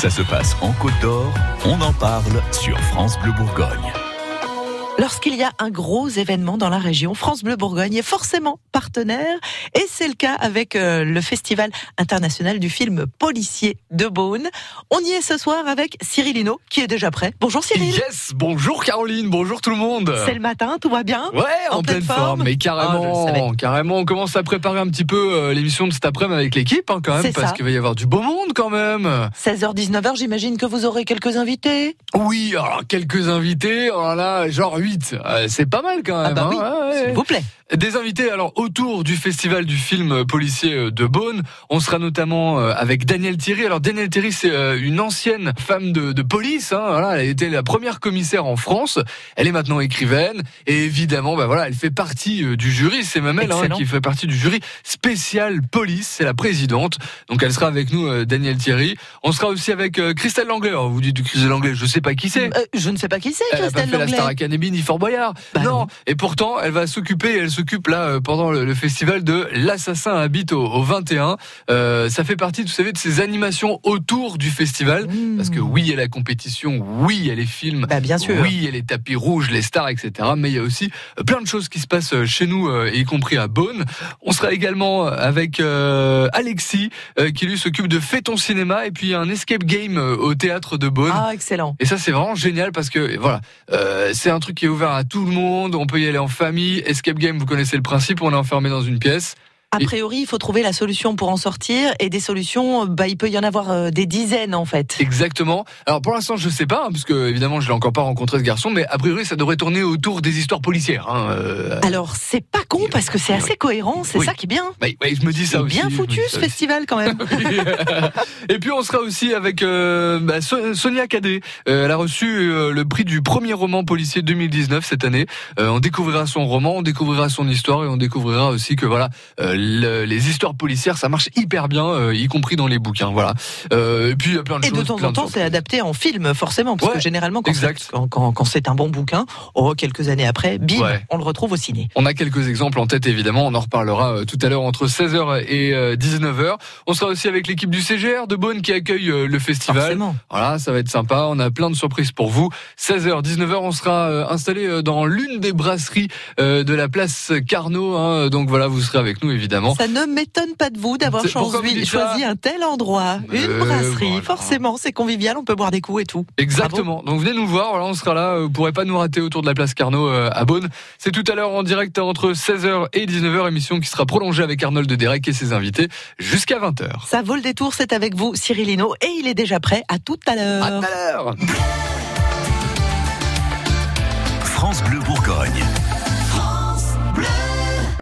Ça se passe en Côte d'Or, on en parle sur France Bleu Bourgogne. Lorsqu'il y a un gros événement dans la région, France Bleu Bourgogne est forcément partenaire et c'est le cas avec euh, le Festival international du film policier de Beaune. On y est ce soir avec Cyril Hinault qui est déjà prêt. Bonjour Cyril. Yes, bonjour Caroline, bonjour tout le monde. C'est le matin, tout va bien? Ouais, en, pleine, forme. mais carrément, Ah, carrément, on commence à préparer un petit peu euh, l'émission de cet après-midi avec l'équipe hein, quand même, parce qu'il va y avoir du beau monde quand même. 16h, 19h, j'imagine que vous aurez quelques invités. Oui, alors quelques invités, alors là, genre 8, c'est pas mal quand même. Ah bah hein, oui, ouais, ouais. s'il vous plaît. Des invités alors autour du festival du film policier de Beaune. On sera notamment euh, avec Danielle Thierry. Alors Danielle Thierry, c'est euh, une ancienne femme de, de police. Hein, voilà, elle a été la première commissaire en France. Elle est maintenant écrivaine et évidemment, bah voilà, elle fait partie euh, du jury. C'est même elle hein, qui fait partie du jury spécial police. C'est la présidente. Donc elle sera avec nous, euh, Danielle Thierry. On sera aussi avec euh, Christelle Langlais. Alors, vous dites Christelle Langlais, je sais pas qui c'est. Euh, je ne sais pas qui c'est, Elle a pas Christelle fait la Langlais. Star Academy ni Fort Boyard. Bah non. non. Et pourtant, elle va s'occuper, elle s'occupe là euh, pendant le, le festival de L'assassin habite au, au 21. Euh, ça fait partie, vous savez, de ces animations autour du festival. Mmh. Parce que oui, il y a la compétition, oui, il y a les films. Bah, bien sûr. Oui, il y a les tapis rouges, les stars, etc. Mais il y a aussi euh, plein de choses qui se passent chez nous, y compris à Beaune. On sera également avec euh, Alexis, euh, qui lui s'occupe de ton cinéma, et puis un escape game au théâtre de Beaune. Ah, excellent. Et ça, c'est vraiment génial parce que voilà, c'est un truc qui ouvert à tout le monde. On peut y aller en famille. Escape game, vous connaissez le principe. On est enfermé dans une pièce. A priori, il faut trouver la solution pour en sortir et des solutions, bah, il peut y en avoir euh, des dizaines en fait. Exactement. Alors pour l'instant, je sais pas, hein, parce que évidemment, je l'ai encore pas rencontré ce garçon, mais a priori, ça devrait tourner autour des histoires policières. Hein, euh, Alors, c'est pas con parce que c'est assez cohérent, c'est Oui. ça qui est bien. bah, ouais, je me dis ça aussi. bien foutu ce festival quand même. Et puis on sera aussi avec euh, bah, So- Sonia Cadet. Euh, elle a reçu euh, le prix du premier roman policier 2019 cette année. Euh, on découvrira son roman, on découvrira son histoire et on découvrira aussi que voilà euh, le- les histoires policières ça marche hyper bien, euh, y compris dans les bouquins. Voilà. Euh, et puis il y a plein de Et choses. de temps en temps, c'est adapté en film, forcément, parce Ouais, que généralement, quand exact. c'est, quand, quand- quand c'est un bon bouquin, oh, quelques années après, bim, Ouais. on le retrouve au ciné. On a quelques exemples en tête évidemment, on en reparlera euh, tout à l'heure entre 16h et euh, 19h. On sera aussi avec l'équipe du CGR de Beaune qui accueille le festival. Forcément. Voilà, ça va être sympa. On a plein de surprises pour vous. 16h, 19h, on sera installé dans l'une des brasseries de la place Carnot. hein. Donc voilà, vous serez avec nous évidemment. Ça ne m'étonne pas de vous d'avoir choisi, un tel endroit. Euh, Une brasserie, forcément, c'est convivial, on peut boire des coups et tout. Exactement. Donc venez nous voir, on sera là, euh, vous ne pourrez pas nous rater autour de la place Carnot euh, à Beaune. C'est tout à l'heure en direct entre 16h et 19h, émission qui sera prolongée avec Arnold Derek et ses invités jusqu'à 20h. Ça vaut le détour, c'est avec vous Cyril Hino et il est déjà prêt à tout à l'heure. À tout à l'heure. France Bleu Bourgogne.